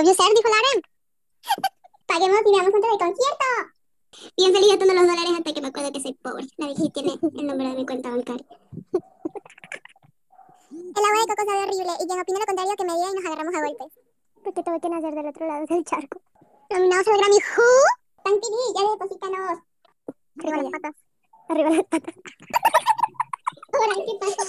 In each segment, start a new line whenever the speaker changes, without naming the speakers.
Obvio ser, dijo Lauren. Paguemos y veamos juntos el concierto. Bien feliz gastando los dólares hasta que me acuerdo que soy pobre. La Virgen tiene el número de mi cuenta bancaria. El agua de coco sabe horrible y quien opina lo contrario que me diga y nos agarramos a golpes. Porque tuve que nacer del otro lado del charco. Nominados al Grammy Who? Tan TV, ya deposítanos. Arriba las patas. Arriba las patas. Hola, ¿qué pasa?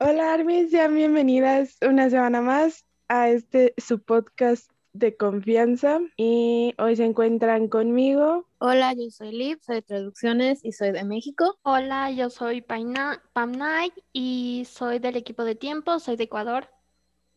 Hola Armis, sean bienvenidas una semana más a este su podcast de confianza y hoy se encuentran conmigo.
Hola, yo soy Liv, soy de Traducciones y soy de México.
Hola, yo soy Paina, Pam Night y soy del equipo de tiempo, soy de Ecuador.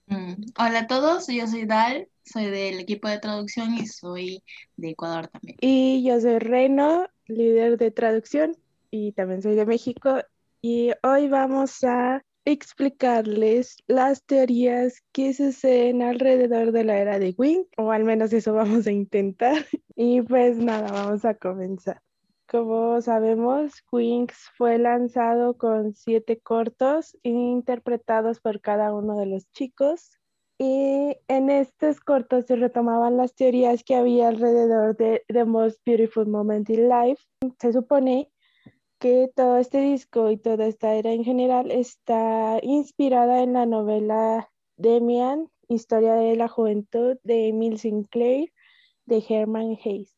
Mm, Hola a todos, yo soy Dal, soy del equipo de traducción y soy de Ecuador también.
Y yo soy Reno, líder de traducción y también soy de México y hoy vamos a explicarles las teorías que suceden alrededor de la era de Wing, o al menos eso vamos a intentar. Y pues nada, vamos a comenzar. Como sabemos, Wings fue lanzado con siete cortos interpretados por cada uno de los chicos. Y en estos cortos se retomaban las teorías que había alrededor de The Most Beautiful Moment in Life. Se supone que todo este disco y toda esta era en general está inspirada en la novela Demian, Historia de la Juventud de Emil Sinclair de Herman Hayes.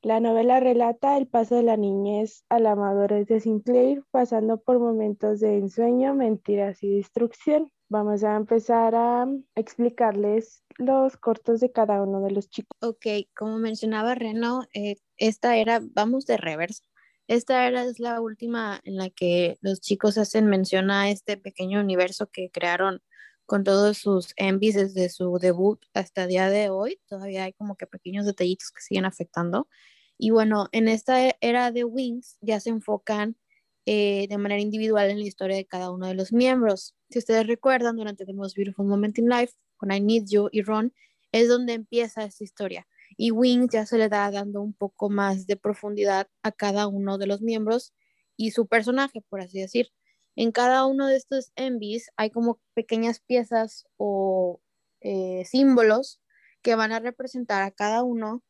La novela relata el paso de la niñez a la madurez de Sinclair, pasando por momentos de ensueño, mentiras y destrucción. Vamos a empezar a explicarles los cortos de cada uno de los chicos.
Ok, como mencionaba Reno, eh, esta era, vamos de reversa. Esta era es la última en la que los chicos hacen mención a este pequeño universo que crearon con todos sus envies desde su debut hasta el día de hoy. Todavía hay como que pequeños detallitos que siguen afectando. Y bueno, en esta era de Wings ya se enfocan eh, de manera individual en la historia de cada uno de los miembros. Si ustedes recuerdan, durante The Most Beautiful Moment in Life, con I Need You y Ron, es donde empieza esta historia y Wings ya se le da dando un poco más de profundidad a cada uno de los miembros y su personaje, por así decir. En cada uno de estos envies hay como pequeñas piezas o eh, símbolos que van a representar a cada uno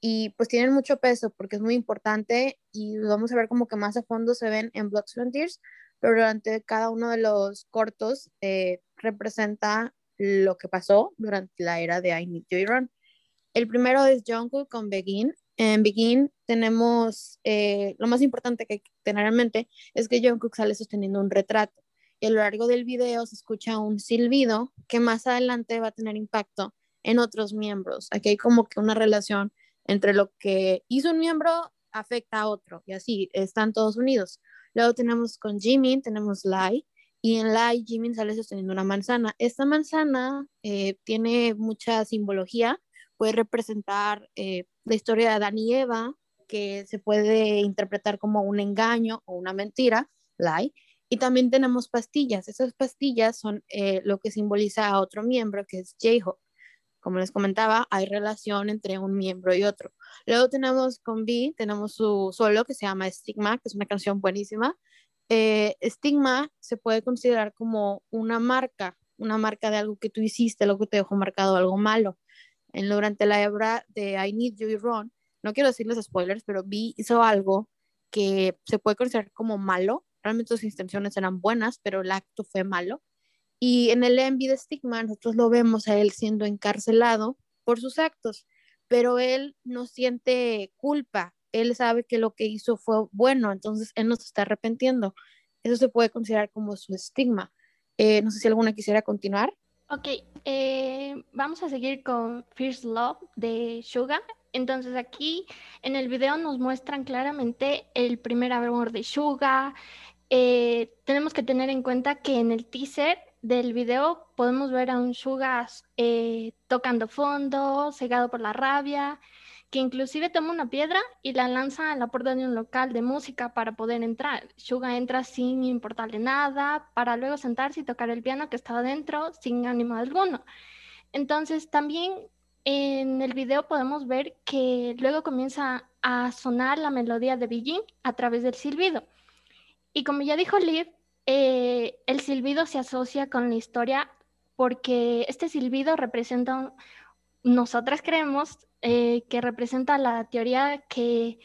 y pues tienen mucho peso porque es muy importante y vamos a ver como que más a fondo se ven en Blocks Frontiers, pero durante cada uno de los cortos eh, representa lo que pasó durante la era de I Need You y Run. El primero es Jungkook con Begin. En Begin tenemos, eh, lo más importante que tener en mente es que Jungkook sale sosteniendo un retrato. Y a lo largo del video se escucha un silbido que más adelante va a tener impacto en otros miembros. Aquí hay como que una relación entre lo que hizo un miembro afecta a otro y así están todos unidos. Luego tenemos con Jimin, tenemos Lai y en Lai Jimin sale sosteniendo una manzana. Esta manzana eh, tiene mucha simbología puede representar eh, la historia de Adán y Eva, que se puede interpretar como un engaño o una mentira, lie. Y también tenemos pastillas. Esas pastillas son eh, lo que simboliza a otro miembro, que es J-Hope. Como les comentaba, hay relación entre un miembro y otro. Luego tenemos con B, tenemos su solo que se llama Stigma, que es una canción buenísima. Eh, Stigma se puede considerar como una marca, una marca de algo que tú hiciste, algo que te dejó marcado, algo malo en, durante la hebra de I Need You y Ron, no quiero decirles spoilers, pero Vi hizo algo que se puede considerar como malo. Realmente sus intenciones eran buenas, pero el acto fue malo. Y en el Envy de Stigma, nosotros lo vemos a él siendo encarcelado por sus actos, pero él no siente culpa. Él sabe que lo que hizo fue bueno, entonces él no se está arrepentiendo. Eso se puede considerar como su estigma. Eh, no sé si alguna quisiera continuar.
Ok, eh, vamos a seguir con First Love de Suga. Entonces aquí en el video nos muestran claramente el primer amor de Suga. Eh, tenemos que tener en cuenta que en el teaser del video podemos ver a un Suga eh, tocando fondo, cegado por la rabia que inclusive toma una piedra y la lanza a la puerta de un local de música para poder entrar. Suga entra sin importarle nada, para luego sentarse y tocar el piano que estaba dentro sin ánimo alguno. Entonces también en el video podemos ver que luego comienza a sonar la melodía de Beijing a través del silbido. Y como ya dijo Liv, eh, el silbido se asocia con la historia porque este silbido representa nosotras creemos eh, que representa la teoría que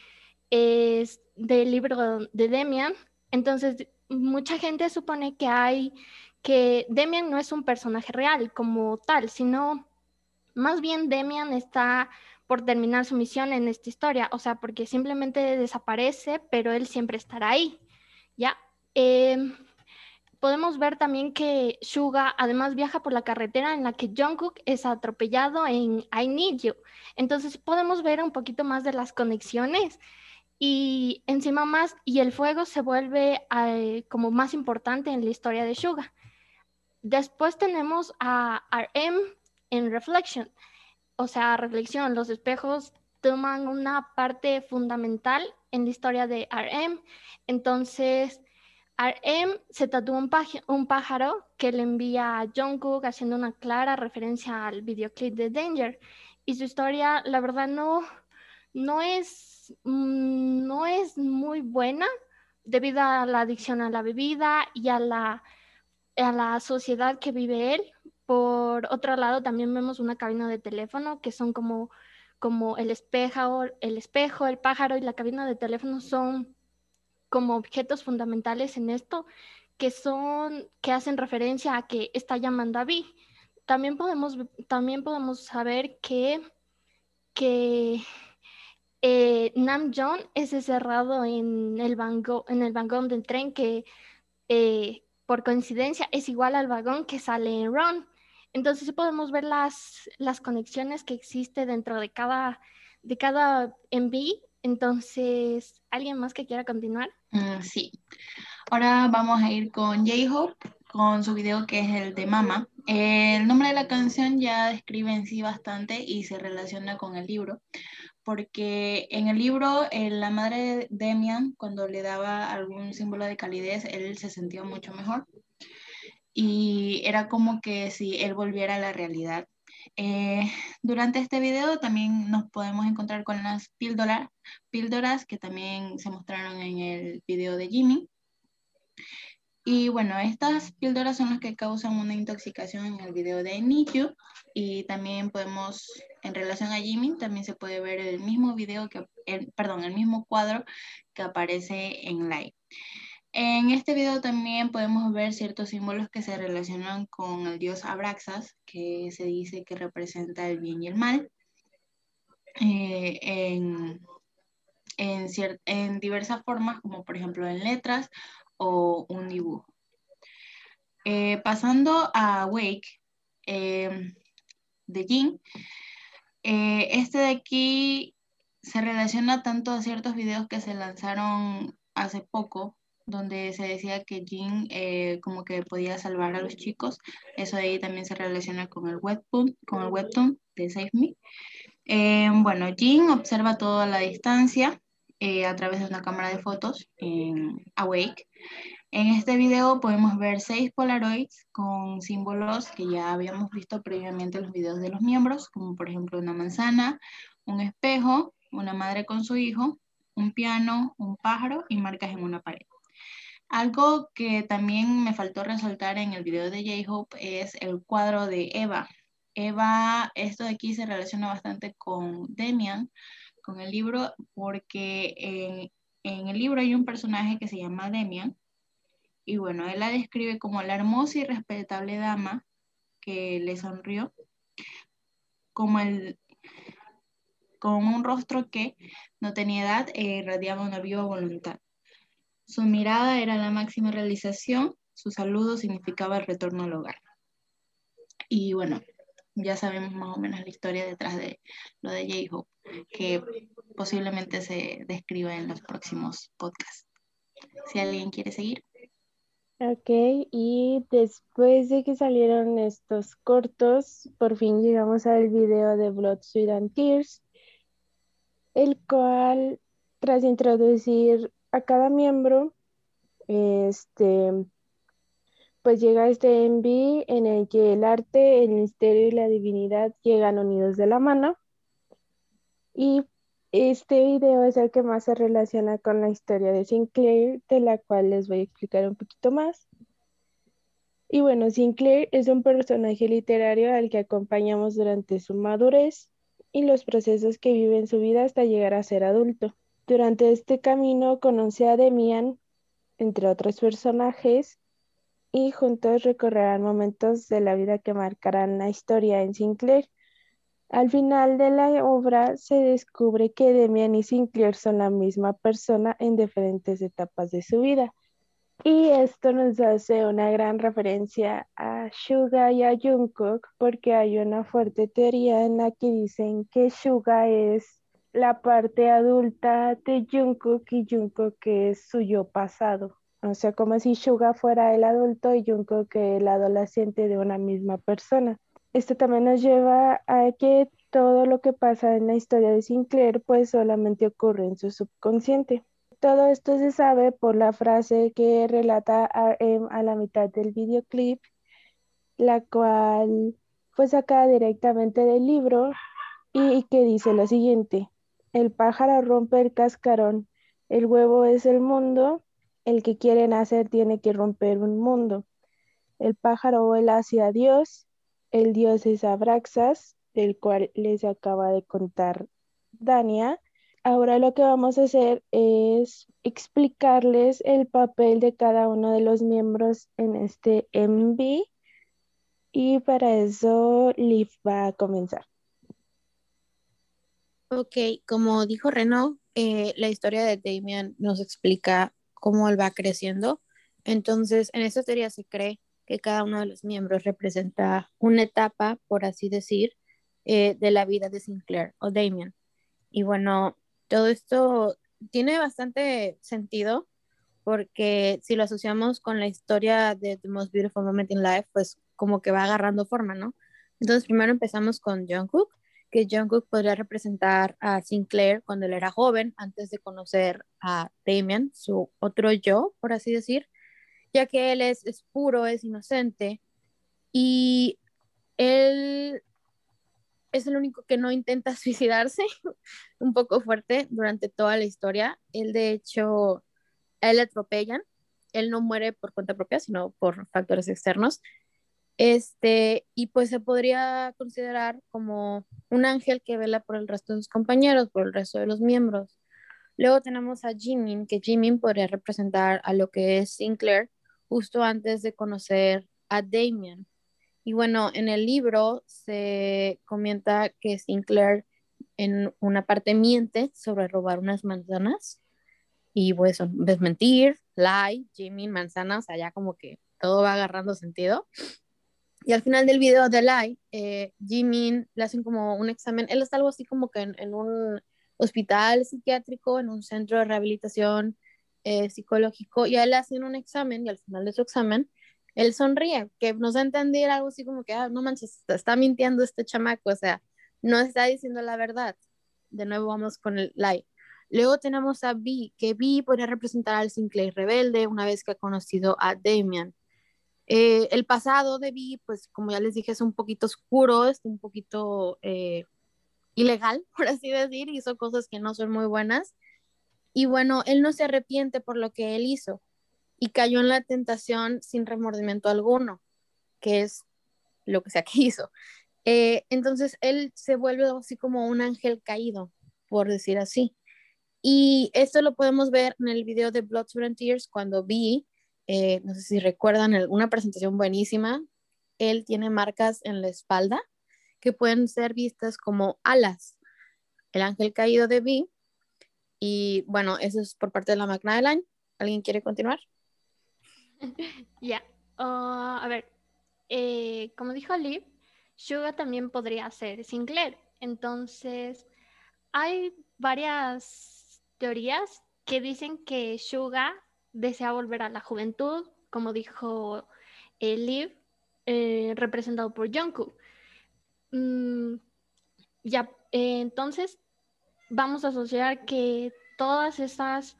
es del libro de Demian. Entonces, mucha gente supone que hay que Demian no es un personaje real como tal, sino más bien Demian está por terminar su misión en esta historia, o sea, porque simplemente desaparece, pero él siempre estará ahí, ¿ya? Em, podemos ver también que Suga además viaja por la carretera en la que Jungkook es atropellado en I Need You. Entonces podemos ver un poquito más de las conexiones y encima más, y el fuego se vuelve eh, como más importante en la historia de Suga. Después tenemos a RM en Reflection, o sea, reflexión, los espejos toman una parte fundamental en la historia de RM. Entonces, RM se tatúa un, un, pájaro que le envía a Jungkook haciendo una clara referencia al videoclip de Danger. Y su historia, la verdad, no, no, es, mm, no es muy buena debido a la adicción a la bebida y a la, a la sociedad que vive él. Por otro lado, también vemos una cabina de teléfono que son como, como el, espejo, el espejo, el pájaro y la cabina de teléfono son como objetos fundamentales en esto que son que hacen referencia a que está llamando a Vi. También podemos, también podemos saber que, que eh, Nam John es encerrado en el, en el vagón del tren que eh, por coincidencia es igual al vagón que sale en Ron. Entonces podemos ver las, las conexiones que existe dentro de cada, de cada MV entonces, ¿alguien más que quiera continuar?
Mm, sí. Ahora vamos a ir con J-Hope con su video que es el de Mama. El nombre de la canción ya describe en sí bastante y se relaciona con el libro, porque en el libro eh, la madre de Demian, cuando le daba algún símbolo de calidez, él se sentía mucho mejor. Y era como que si él volviera a la realidad. Eh, durante este video también nos podemos encontrar con las píldoras, píldoras que también se mostraron en el video de Jimmy. Y bueno, estas píldoras son las que causan una intoxicación en el video de Need Y también podemos, en relación a Jimmy, también se puede ver el mismo video que, perdón, el mismo cuadro que aparece en live. En este video también podemos ver ciertos símbolos que se relacionan con el dios Abraxas, que se dice que representa el bien y el mal. Eh, en, en, diversas formas, como por ejemplo en letras o un dibujo. Eh, pasando a Wake eh, de Jin, este de aquí se relaciona tanto a ciertos videos que se lanzaron hace poco donde se decía que Jin eh, como que podía salvar a los chicos. Eso de ahí también se relaciona con el webtoon, con el webtoon de Save Me. Eh, bueno, Jin observa toda la distancia eh, a través de una cámara de fotos en Awake. En este video podemos ver seis Polaroids con símbolos que ya habíamos visto previamente en los videos de los miembros, como por ejemplo una manzana, un espejo, una madre con su hijo, un piano, un pájaro y marcas en una pared. Algo que también me faltó resaltar en el video de J-Hope es el cuadro de Eva. Eva, esto de aquí se relaciona bastante con Demian, con el libro, porque en, en el libro hay un personaje que se llama Demian, y bueno, él la describe como la hermosa y respetable dama que le sonrió, como el con un rostro que no tenía edad e irradiaba una viva voluntad. Su mirada era la máxima realización, su saludo significaba el retorno al hogar. Y bueno, ya sabemos más o menos la historia detrás de lo de J-Hope, que posiblemente se describa en los próximos podcasts. Si alguien quiere seguir.
Ok, y después de que salieron estos cortos, por fin llegamos al video de Blood, Sweat and Tears, el cual, tras introducir a cada miembro, este, pues llega este enví en el que el arte, el misterio y la divinidad llegan unidos de la mano. Y este video es el que más se relaciona con la historia de Sinclair, de la cual les voy a explicar un poquito más. Y bueno, Sinclair es un personaje literario al que acompañamos durante su madurez y los procesos que vive en su vida hasta llegar a ser adulto. Durante este camino conoce a Demian, entre otros personajes, y juntos recorrerán momentos de la vida que marcarán la historia en Sinclair. Al final de la obra se descubre que Demian y Sinclair son la misma persona en diferentes etapas de su vida. Y esto nos hace una gran referencia a Suga y a Jungkook porque hay una fuerte teoría en la que dicen que Suga es la parte adulta de Jungkook y Jungkook es su yo pasado. O sea, como si Suga fuera el adulto y Jungkook el adolescente de una misma persona. Esto también nos lleva a que todo lo que pasa en la historia de Sinclair pues solamente ocurre en su subconsciente. Todo esto se sabe por la frase que relata RM a la mitad del videoclip, la cual fue sacada directamente del libro y que dice lo siguiente, el pájaro rompe el cascarón, el huevo es el mundo, el que quiere nacer tiene que romper un mundo. El pájaro vuela hacia Dios, el Dios es Abraxas, del cual les acaba de contar Dania, Ahora lo que vamos a hacer es explicarles el papel de cada uno de los miembros en este MV y para eso Liv va a comenzar.
Ok, como dijo Reno, eh, la historia de Damian nos explica cómo él va creciendo. Entonces, en esta teoría se cree que cada uno de los miembros representa una etapa, por así decir, eh, de la vida de Sinclair o Damien. Y bueno, todo esto tiene bastante sentido porque si lo asociamos con la historia de The Most Beautiful Moment in Life, pues como que va agarrando forma, ¿no? Entonces primero empezamos con Jungkook, que Jungkook podría representar a Sinclair cuando él era joven, antes de conocer a Damien, su otro yo, por así decir, ya que él es, es puro, es inocente, y él es el único que no intenta suicidarse, un poco fuerte durante toda la historia. Él, de hecho, él le atropellan. Él no muere por cuenta propia, sino por factores externos. Este, y pues se podría considerar como un ángel que vela por el resto de sus compañeros, por el resto de los miembros. Luego tenemos a Jimin, que Jimin podría representar a lo que es Sinclair justo antes de conocer a Damien. Y bueno, en el libro se comenta que Sinclair en una parte miente sobre robar unas manzanas y pues desmentir, lie, Jimmy, manzanas, allá como que todo va agarrando sentido. Y al final del video de lie, eh, Jimmy le hacen como un examen, él está algo así como que en, un hospital psiquiátrico, en un centro de rehabilitación eh, psicológico, y a él le hacen un examen y al final de su examen él sonríe, que nos da a entender algo así como que, ah, no manches, está, mintiendo este chamaco, o sea, no está diciendo la verdad. De nuevo vamos con el like. Luego tenemos a B, que B podría representar al Sinclair rebelde una vez que ha conocido a Damian. Eh, el pasado de B, pues como ya les dije, es un poquito oscuro, es un poquito eh, ilegal, por así decir, hizo cosas que no son muy buenas. Y bueno, él no se arrepiente por lo que él hizo y cayó en la tentación sin remordimiento alguno, que es lo que sea que hizo. Eh, entonces él se vuelve así como un ángel caído, por decir así. Y esto lo podemos ver en el video de Blood, Sweat and Tears cuando vi, eh, no sé si recuerdan, una presentación buenísima. Él tiene marcas en la espalda que pueden ser vistas como alas. El ángel caído de Vi. Y bueno, eso es por parte de la Magna Line. ¿Alguien quiere continuar?
Ya. Ah, a ver, eh, como dijo Liv, Suga también podría ser Sinclair. Entonces, hay varias teorías que dicen que Suga desea volver a la juventud, como dijo eh, Liv, eh, representado por Jungkook. Mm, ya, entonces vamos a asociar que todas esas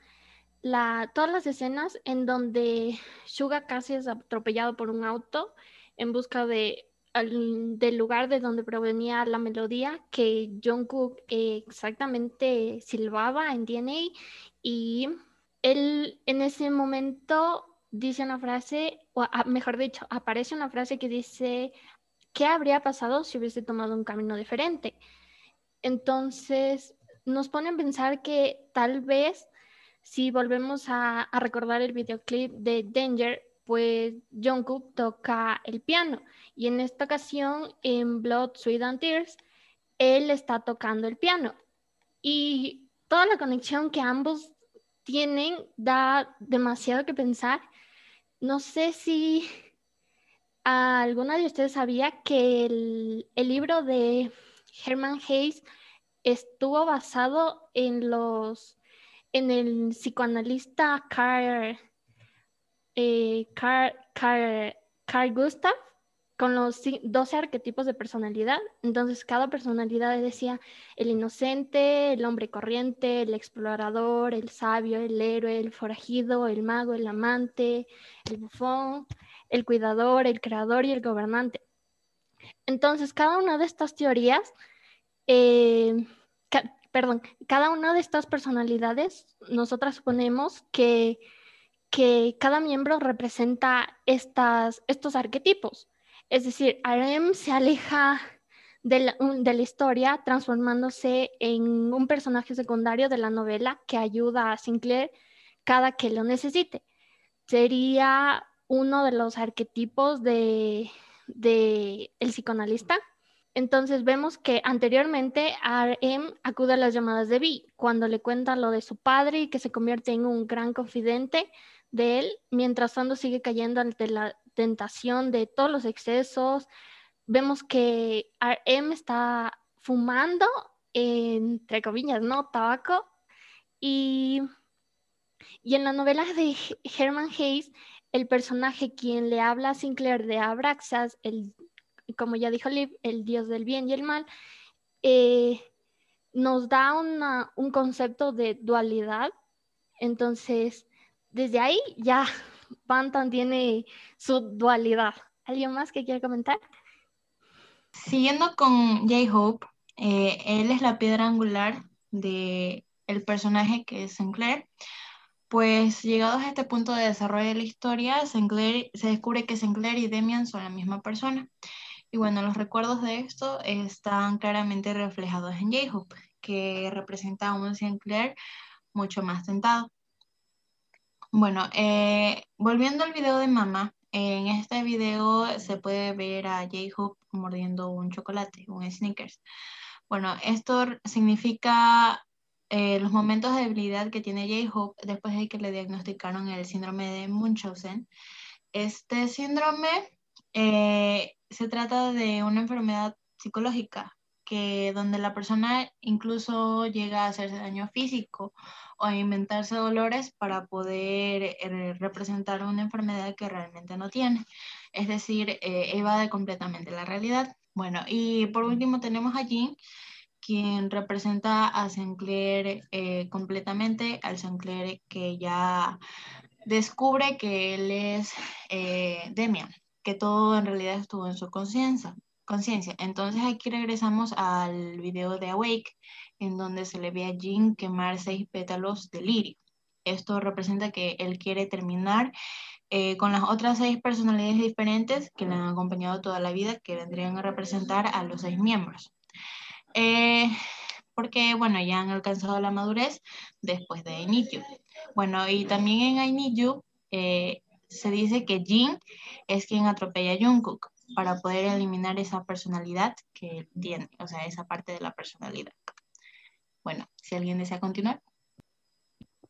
todas las escenas en donde Suga casi es atropellado por un auto en busca de, del lugar de donde provenía la melodía que Jungkook exactamente silbaba en DNA y él en ese momento dice una frase, o mejor dicho, aparece una frase que dice, ¿qué habría pasado si hubiese tomado un camino diferente? Entonces, nos pone a pensar que tal vez si volvemos a, recordar el videoclip de Danger, pues Jungkook toca el piano y en esta ocasión en Blood, Sweat and Tears, él está tocando el piano. Y toda la conexión que ambos tienen da demasiado que pensar. No sé si alguna de ustedes sabía que el, libro de Herman Hayes estuvo basado en los en el psicoanalista Carl, eh, Carl, Carl Gustav con los 12 arquetipos de personalidad. Entonces, cada personalidad decía el inocente, el hombre corriente, el explorador, el sabio, el héroe, el forajido, el mago, el amante, el bufón, el cuidador, el creador y el gobernante. Entonces, cada una de estas teorías, eh, perdón, cada una de estas personalidades, nosotras suponemos que, que cada miembro representa estas, estos arquetipos. Es decir, Arem se aleja de la, historia transformándose en un personaje secundario de la novela que ayuda a Sinclair cada que lo necesite. Sería uno de los arquetipos de, el psicoanalista. Entonces vemos que anteriormente RM acude a las llamadas de Vi cuando le cuenta lo de su padre y que se convierte en un gran confidente de él, mientras tanto sigue cayendo ante la tentación de todos los excesos. Vemos que RM está fumando, entre comillas, ¿no? Tabaco. Y, y en la novela de Herman Hayes, el personaje quien le habla a Sinclair de Abraxas, el, como ya dijo Liv, el dios del bien y el mal, eh, nos da un concepto de dualidad. Entonces, desde ahí ya Bantam tiene su dualidad. ¿Alguien más que quiera comentar?
Siguiendo con J-Hope, eh, él es la piedra angular de el personaje que es Sinclair. Pues llegados a este punto de desarrollo de la historia, Sinclair, se descubre que Sinclair y Demian son la misma persona. Y bueno, los recuerdos de esto están claramente reflejados en J-Hope, que representa a un Sinclair mucho más tentado. Bueno, eh, volviendo al video de mamá, en este video se puede ver a J-Hope mordiendo un chocolate, un Snickers. Bueno, esto significa eh, los momentos de debilidad que tiene J-Hope después de que le diagnosticaron el síndrome de Munchausen. Este síndrome eh, se trata de una enfermedad psicológica que donde la persona incluso llega a hacerse daño físico o inventarse dolores para poder eh, representar una enfermedad que realmente no tiene. Es decir, eh, evade completamente la realidad. Bueno, y por último tenemos a Jean, quien representa a Sinclair eh, completamente, al Sinclair que ya descubre que él es Demian, que todo en realidad estuvo en su conciencia conciencia. Entonces aquí regresamos al video de Awake, en donde se le ve a Jean quemar seis pétalos de lirio. Esto representa que él quiere terminar eh, con las otras seis personalidades diferentes que le han acompañado toda la vida, que vendrían a representar a los seis miembros. Eh, porque, bueno, ya han alcanzado la madurez después de I Need You. Bueno, y también en I eh, se dice que Jean es quien atropella a Jungkook para poder eliminar esa personalidad que tiene, o sea, esa parte de la personalidad. Bueno, si alguien desea continuar.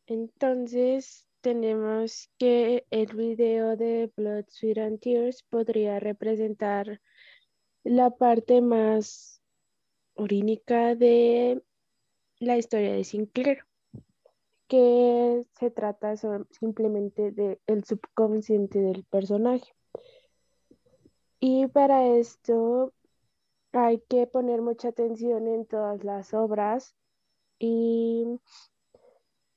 Entonces, tenemos que el video de Blood, Sweat and Tears podría representar la parte más orínica de la historia de Sinclair, que se trata simplemente del subconsciente del personaje. Y para esto hay que poner mucha atención en todas las obras y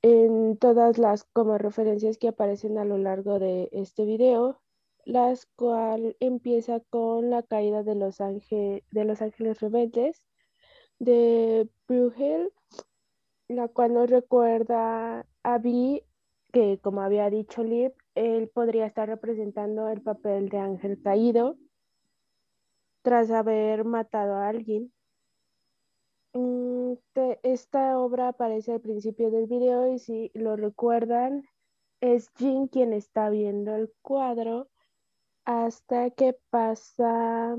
en todas las como referencias que aparecen a lo largo de este video, las cual empieza con la caída de los, de los ángeles rebeldes de Bruegel, la cual nos recuerda a Vi, que como había dicho Liv, él podría estar representando el papel de ángel caído tras haber matado a alguien. Mm, esta obra aparece al principio del video y si lo recuerdan, es Jin quien está viendo el cuadro hasta que pasa,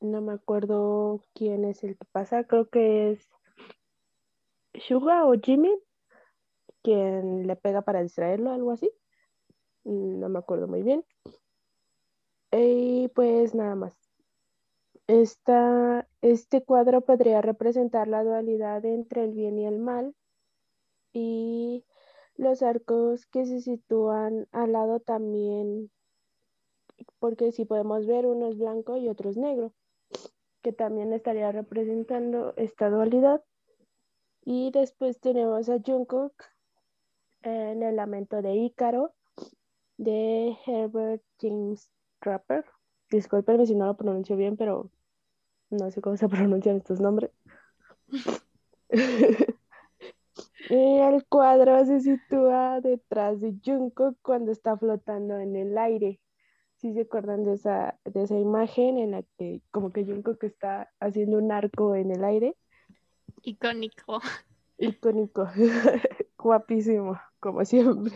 no me acuerdo quién es el que pasa, creo que es Suga o Jimmy, quien le pega para distraerlo, algo así. Mm, no me acuerdo muy bien. Y pues nada más. Esta, este cuadro podría representar la dualidad entre el bien y el mal y los arcos que se sitúan al lado también, porque si podemos ver uno es blanco y otro es negro, que también estaría representando esta dualidad. Y después tenemos a Jungkook en el lamento de Ícaro de Herbert James Trapper. Disculpenme si no lo pronuncio bien, pero no sé cómo se pronuncian estos nombres. y el cuadro se sitúa detrás de Junko cuando está flotando en el aire. Si se acuerdan de esa, de esa imagen en la que como que Junko que está haciendo un arco en el aire.
Icónico.
Icónico. Guapísimo, como siempre.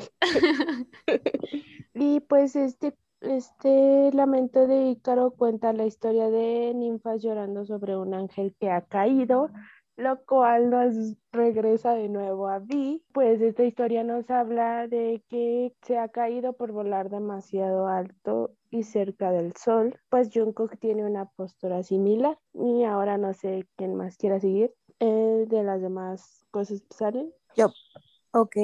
y pues este este lamento de Ícaro cuenta la historia de ninfas llorando sobre un ángel que ha caído, lo cual nos regresa de nuevo a Vi. Pues esta historia nos habla de que se ha caído por volar demasiado alto y cerca del sol. Pues Jungkook tiene una postura similar y ahora no sé quién más quiera seguir. Eh, de las demás cosas salen.
Yo. Ok.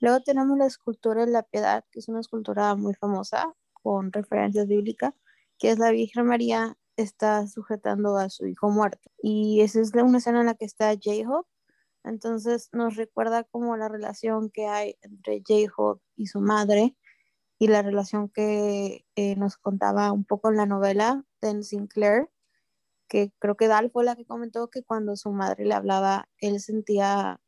Luego tenemos la escultura de la piedad, que es una escultura muy famosa con referencias bíblicas, que es la Virgen María está sujetando a su hijo muerto. Y esa es una escena en la que está J-Hope. Entonces nos recuerda como la relación que hay entre J-Hope y su madre y la relación que eh, nos contaba un poco en la novela de Sinclair, que creo que Dal fue la que comentó que cuando su madre le hablaba, él sentía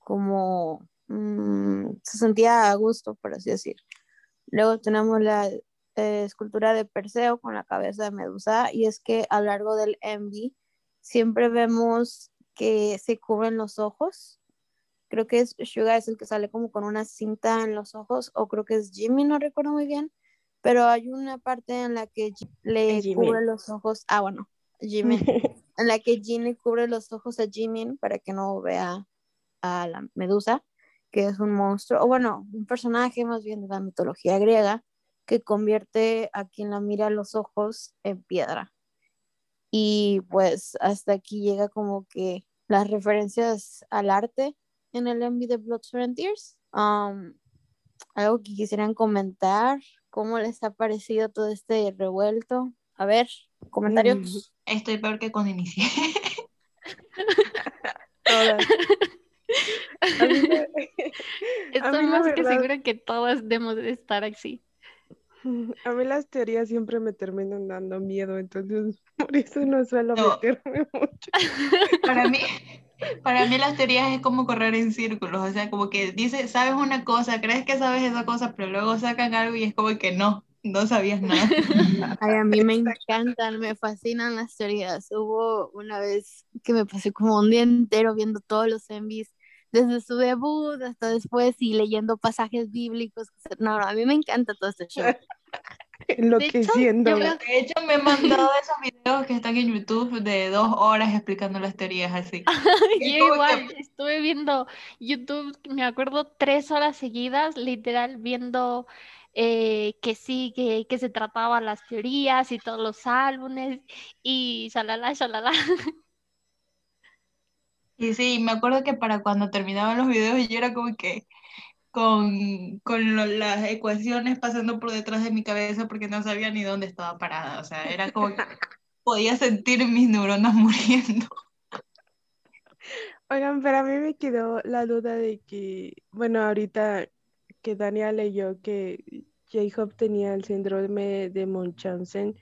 como, mm, se sentía a gusto, por así decir. Luego tenemos la eh, escultura de Perseo con la cabeza de Medusa y es que a lo largo del Envy siempre vemos que se cubren los ojos. Creo que es Suga es el que sale como con una cinta en los ojos o creo que es Jimmy, no recuerdo muy bien, pero hay una parte en la que le cubre los ojos, ah bueno, Jimmy, en la que Jimmy cubre los ojos a Jimmy para que no vea a la Medusa, que es un monstruo, o bueno, un personaje más bien de la mitología griega, que convierte a quien la mira los ojos en piedra. Y pues hasta aquí llega como que las referencias al arte en el Envy de Blood, Tears. Um, algo que quisieran comentar, cómo les ha parecido todo este revuelto. A ver, comentarios.
Estoy peor que cuando inicié.
Estoy más que segura que todas debemos de estar así.
A mí las teorías siempre me terminan dando miedo, entonces por eso no suelo meterme mucho.
Para mí, para mí las teorías es como correr en círculos, o sea, como que dices, sabes una cosa, crees que sabes esa cosa, pero luego sacan algo y es como que no, no sabías nada.
Ay, a mí me encantan, me fascinan las teorías. Hubo una vez que me pasé como un día entero viendo todos los envis desde su debut hasta después y leyendo pasajes bíblicos. No, no a mí me encanta todo este show.
Enloqueciendo.
De hecho, de hecho, me he mandado esos videos que están en YouTube de dos horas explicando las teorías así.
Yo igual, estuve viendo YouTube, me acuerdo, tres horas seguidas, literal, viendo eh, que sí, que, que, se trataba las teorías y todos los álbumes y shalala, shalala.
Y sí, me acuerdo que para cuando terminaban los videos yo era como que con, con las ecuaciones pasando por detrás de mi cabeza porque no sabía ni dónde estaba parada. O sea, era como que podía sentir mis neuronas muriendo.
Oigan, pero a mí me quedó la duda de que, bueno, ahorita que Daniel leyó que J-Hope tenía el síndrome de Munchausen,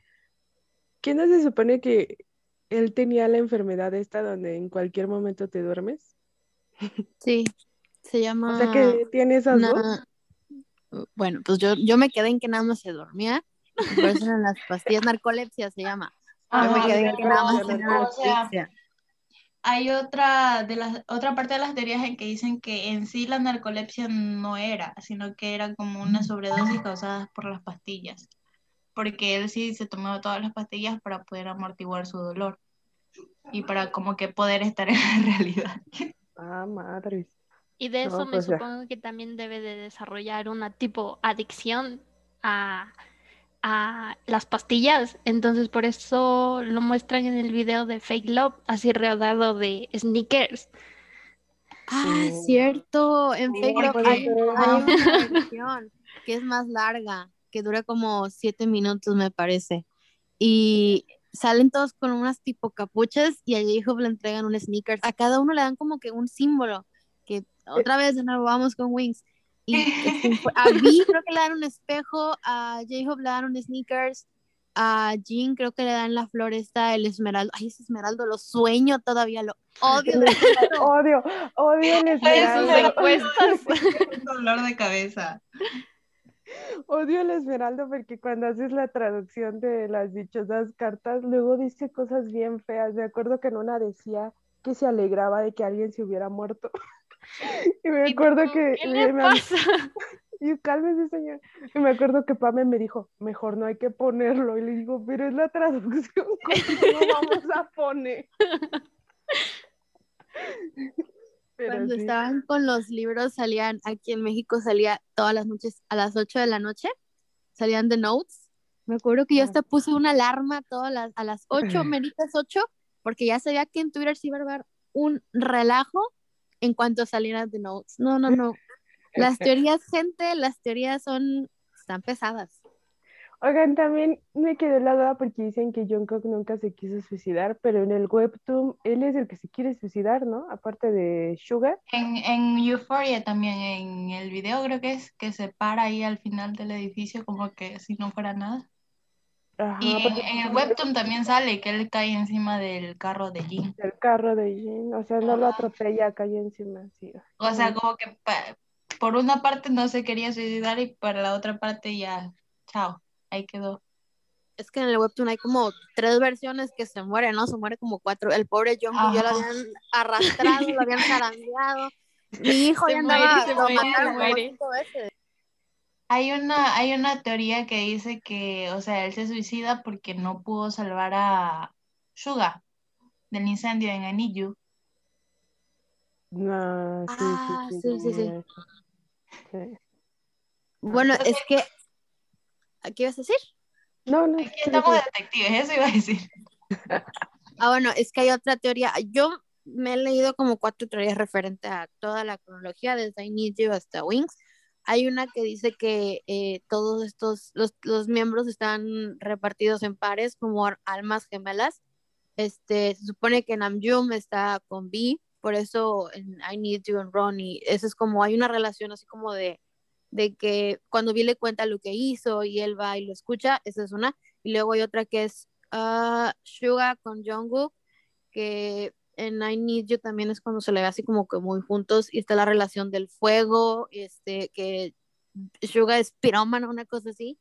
¿qué no se supone que él tenía la enfermedad esta donde en cualquier momento te duermes.
Sí, se llama.
O sea que tiene esas dos.
Bueno, pues yo, yo me quedé en que nada más se dormía. Por eso eran las pastillas narcolepsia se llama. Yo me quedé en que nada más
sea,
narcolepsia.
Hay otra de las otra parte de las teorías en que dicen que en sí la narcolepsia no era, sino que era como una sobredosis causada por las pastillas. Porque él sí se tomaba todas las pastillas para poder amortiguar su dolor y para como que poder estar en la realidad.
Ah, madres.
Y de
No,
eso me
pues ya.
supongo que también debe de desarrollar una tipo adicción a, a las pastillas. Entonces por eso lo muestran en el video de Fake Love, así rodado de sneakers.
Ah,
Sí.
cierto. En
Sí,
Fake Love hay una versión que es más larga, que dura como siete minutos, me parece. Y salen todos con unas tipo capuchas y a J-Hope le entregan un sneakers. A cada uno le dan como que un símbolo, que otra vez de nuevo vamos con Wings. Y este, a Vi creo que le dan un espejo, a J-Hope le dan un sneakers, a Jean creo que le dan la flor esta, el esmeraldo. Ay, ese esmeraldo lo sueño todavía, lo odio.
Odio, odio el
Sus
esmeralda.
encuestas.
Un dolor de cabeza.
Odio el esmeralda porque cuando haces la traducción de las dichosas cartas, luego dice cosas bien feas. Me acuerdo que en una decía que se alegraba de que alguien se hubiera muerto. Y me acuerdo que
¿Qué
me-
le
me-
pasa?
y cálmese, señor. Y me acuerdo que Pame me dijo, mejor no hay que ponerlo. Y le digo, pero es la traducción, ¿cómo lo vamos a poner? Pero
Cuando
sí.
estaban con los libros, salían, aquí en México salía todas las noches a las 8 de la noche, salían de Notes. Me acuerdo que yo
Ah.
hasta puse una alarma todas las, a las 8, meritas 8, porque ya sabía que en Twitter se iba a haber un relajo en cuanto salieran de Notes. No, no, no. Las teorías, gente, las teorías son, están pesadas.
Oigan, también me quedó la duda porque dicen que Jungkook nunca se quiso suicidar, pero en el webtoon él es el que se quiere suicidar, ¿no? Aparte de Suga.
En, en Euphoria también, en el video creo que es que se para ahí al final del edificio como que si no fuera nada.
Ajá,
Y en, el webtoon también sale que él cae encima del carro de Jin.
el carro de Jin, o sea, no lo atropella, cae encima, sí.
O sea, como que por una parte no se quería suicidar y para la otra parte ya, chao, ahí quedó.
Es que en el webtoon hay como tres versiones que se mueren, ¿no? Se muere como cuatro. El pobre Jungkook ya lo habían arrastrado, lo habían zarandeado. Mi hijo
Se
ya
muere,
andaba,
se
lo
muere, se
mataron como
muere.
cinco veces.
Hay una, hay una teoría que dice que, o sea, él se suicida porque no pudo salvar a Suga del incendio en.
No, sí,
Ah,
sí,
sí, sí, sí.
eso. Sí.
Bueno, es que. ¿Qué ibas a decir?
No, no,
Aquí estamos
sí.
detectives, eso iba a decir.
Ah, bueno, es que hay otra teoría. Yo me he leído como cuatro teorías referentes a toda la cronología, desde I Need You hasta Wings. Hay una que dice que eh, todos estos, los, los miembros están repartidos en pares como almas gemelas. Este, se supone que Namjoon está con V, por eso en I Need You and Ronnie, eso es como, hay una relación así como de, de que cuando le cuenta lo que hizo y él va y lo escucha, esa es una. Y luego hay otra que es ah, Suga con Jungkook, que en I Need You también es cuando se le ve así como que muy juntos y está la relación del fuego, este, que Suga es pirómano, una cosa así.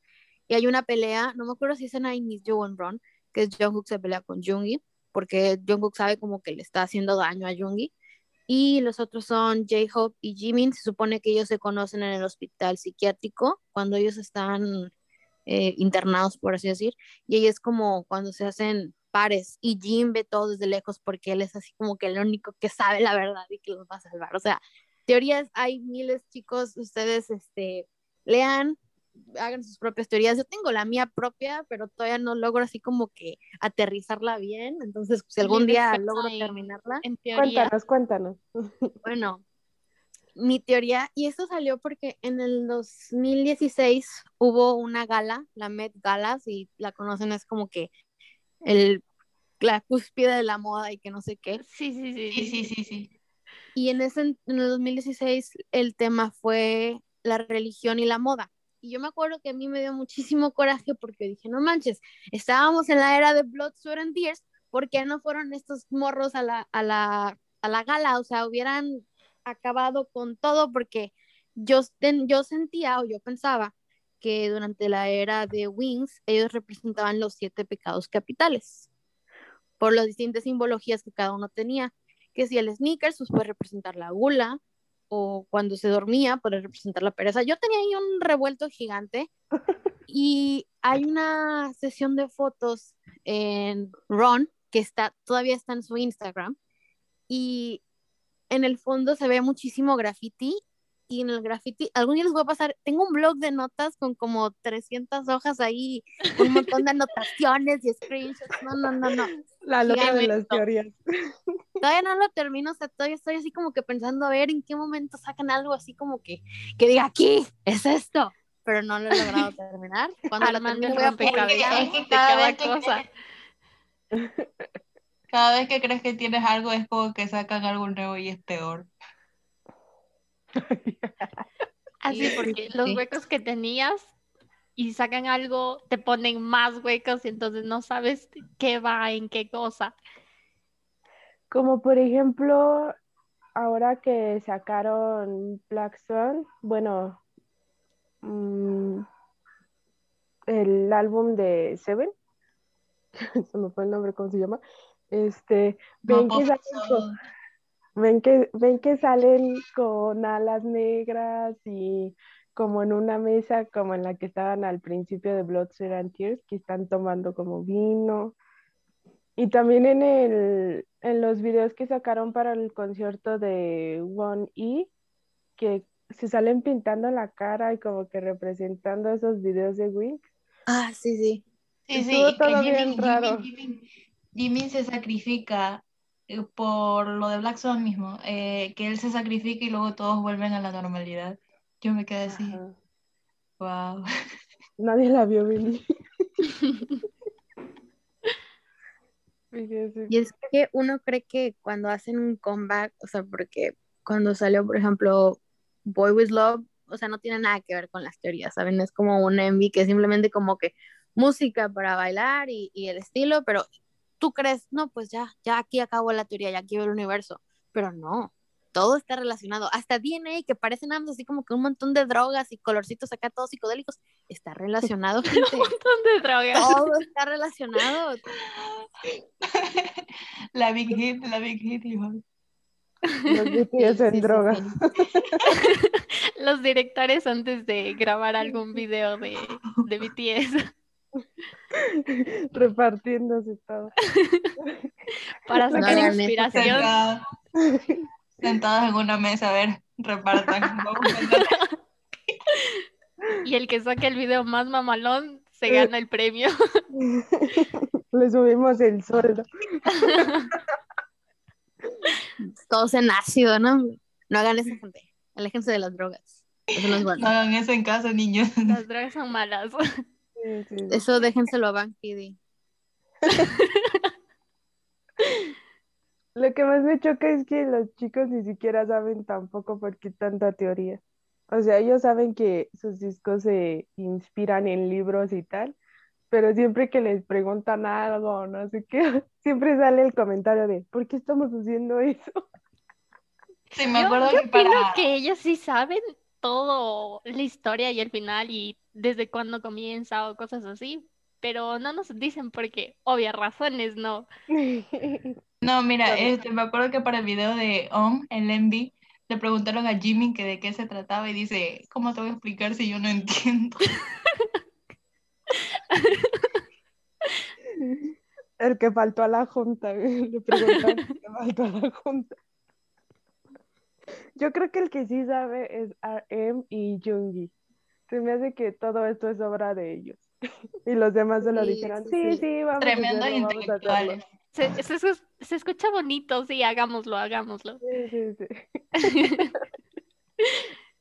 Y hay una pelea, no me acuerdo si es en I Need You and Run, que es Jungkook se pelea con Jungi, porque Jungkook sabe como que le está haciendo daño a Jungi. Y los otros son J-Hope y Jimin. Se supone que ellos se conocen en el hospital psiquiátrico cuando ellos están eh, internados, por así decir. Y ahí es como cuando se hacen pares y Jim ve todo desde lejos porque él es así como que el único que sabe la verdad y que los va a salvar. O sea, teorías hay miles, chicos. Ustedes este, lean, hagan sus propias teorías. Yo tengo la mía propia, pero todavía no logro así como que aterrizarla bien. Entonces, si algún día logro terminarla,
En teoría,
Cuéntanos, cuéntanos.
bueno, mi teoría, y esto salió porque en el 2016 hubo una gala, la Met Gala, si la conocen, es como que el, la cúspide de la moda y que no sé qué.
sí, sí, sí.
Sí, sí, sí, sí.
Y en ese, en el 2016 el tema fue la religión y la moda. Y yo me acuerdo que a mí me dio muchísimo coraje porque dije, no manches, estábamos en la era de Blood, Sweat and Tears, ¿por qué no fueron estos morros a la, a la, a la gala? O sea, hubieran acabado con todo porque yo, yo sentía o yo pensaba que durante la era de Wings ellos representaban los siete pecados capitales por las distintas simbologías que cada uno tenía, que si el sneakers pues puede representar la gula o cuando se dormía puede representar la pereza. Yo tenía ahí un revuelto gigante y hay una sesión de fotos en Ron que está todavía está en su Instagram y en el fondo se ve muchísimo graffiti y en el graffiti, algún día les voy a pasar, tengo un blog de notas con como 300 hojas ahí, un montón de anotaciones y screenshots, no, no, no, no.
La loca de las teorías.
Todavía no lo termino, o sea, todavía estoy así como que pensando a ver en qué momento sacan algo así como que, que diga, aquí, es esto, pero no lo he logrado terminar. Cuando lo termine voy a
cada, vez cosa. cada vez que crees que tienes algo es como que sacan algo nuevo y es peor.
Así, porque los huecos que tenías y sacan algo, te ponen más huecos y entonces no sabes qué va en qué cosa.
Como por ejemplo, ahora que sacaron Black Swan, bueno, mm, el álbum de Seven, se me fue el nombre, ¿cómo se llama? Este, ven que ven que, ven que salen con alas negras y como en una mesa como en la que estaban al principio de Blood, Sweat and Tears, que están tomando como vino. Y también en, el, en los videos que sacaron para el concierto de One E, que se salen pintando la cara y como que representando esos videos de Wink.
Ah, sí, sí.
Sí, sí, todo bien raro. Jimmy se sacrifica por lo de Black Swan mismo, eh, que él se sacrifica y luego todos vuelven a la normalidad. Yo me quedé así. Wow.
Nadie la vio venir.
y es que uno cree que cuando hacen un comeback, o sea, porque cuando salió, por ejemplo, Boy With Love, o sea, no tiene nada que ver con las teorías, ¿saben? Es como un envy que es simplemente como que música para bailar y, y el estilo, pero tú crees, no, pues ya, ya aquí acabó la teoría, ya aquí veo el universo, pero no, todo está relacionado, hasta DNA, que parecen ambos así como que un montón de drogas y colorcitos acá todos psicodélicos, está relacionado,
un montón de drogas.
Todo está relacionado.
La Big Hit, la Big Hit,
Los BTS en drogas.
Los directores antes de grabar algún video de, de BTS.
Repartiéndose todo.
Para sacar inspiración.
Sentados, en una mesa, a ver, repartan.
y el que saque el video más mamalón se gana el premio.
Le subimos el sueldo.
Todos en ácido, ¿no? No hagan eso, gente. Aléjense de las drogas. Eso no es bueno.
No hagan eso en casa, niños.
Las drogas son malas.
Eso déjenselo a Bank
Lo que más me choca es que los chicos ni siquiera saben tampoco por qué tanta teoría. O sea, ellos saben que sus discos se inspiran en libros y tal, pero siempre que les preguntan algo, no sé qué, siempre sale el comentario de, ¿por qué estamos haciendo eso?
Sí, me acuerdo
yo,
que
que ellos sí saben todo la historia y el final y desde cuándo comienza o cosas así, pero no nos dicen por qué, obvias razones, no.
No, mira, este, me acuerdo que para el video de OM, el Envy, le preguntaron a Jimmy que de qué se trataba y dice, ¿cómo te voy a explicar si yo no entiendo?
el que faltó a la junta, le preguntaron el que faltó a la junta. Yo creo que el que sí sabe es RM y Jungi se me hace que todo esto es obra de ellos. y los demás se lo dijeron, sí, sí, vamos
Tremendos a intelectuales.
Se, se, escucha bonito, sí, hagámoslo, hagámoslo.
Sí, sí, sí.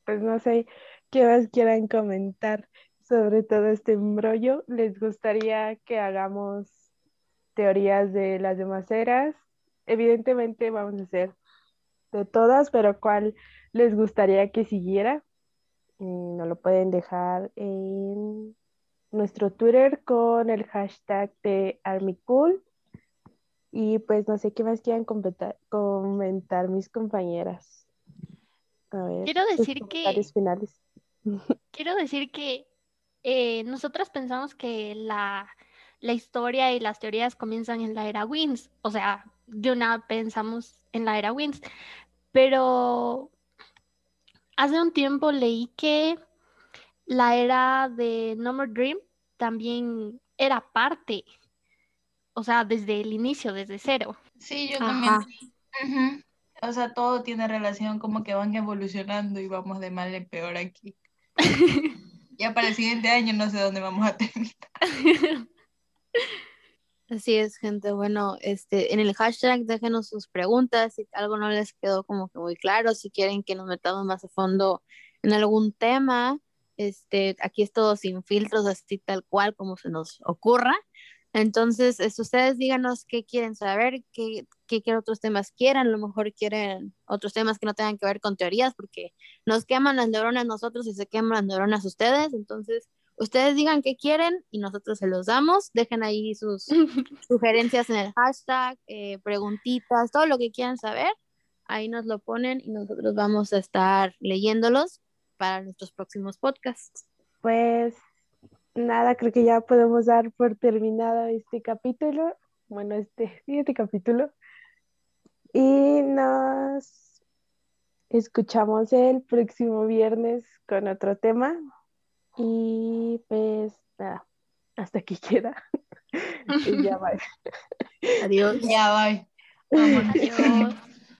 pues no sé qué más quieran comentar sobre todo este embrollo. ¿Les gustaría que hagamos teorías de las demás eras? Evidentemente vamos a hacer de todas, pero ¿cuál les gustaría que siguiera? Nos lo pueden dejar en nuestro Twitter con el hashtag de ArmyCool. Y pues no sé qué más quieran comentar, comentar mis compañeras. A ver,
Quiero decir que-
finales.
Quiero decir que eh, nosotros pensamos que la, la historia y las teorías comienzan en la era Wins, o sea, de una pensamos en la era Wins, pero hace un tiempo leí que la era de No More Dream también era parte, o sea, desde el inicio, desde cero.
Sí, yo
Ajá.
también. Ujú. O sea, todo tiene relación, como que van evolucionando y vamos de mal en peor aquí. Ya para el siguiente año no sé dónde vamos a terminar.
Así es, gente. Bueno, este, en el hashtag déjenos sus preguntas si algo no les quedó como que muy claro, si quieren que nos metamos más a fondo en algún tema, este, aquí es todo sin filtros, así tal cual como se nos ocurra. Entonces, es, ustedes díganos qué quieren saber, qué, qué, otros temas quieran, a lo mejor quieren otros temas que no tengan que ver con teorías, porque nos queman las neuronas nosotros y se queman las neuronas ustedes, entonces ustedes digan qué quieren y nosotros se los damos, dejen ahí sus sugerencias en el hashtag, eh, preguntitas, todo lo que quieran saber, ahí nos lo ponen y nosotros vamos a estar leyéndolos para nuestros próximos podcasts.
Pues nada, creo que ya podemos dar por terminado este capítulo. Bueno, este, este capítulo. Y nos escuchamos el próximo viernes con otro tema. Y pues nada, hasta aquí queda. y ya va.
Adiós.
Ya, bye. Vámonos.
Adiós.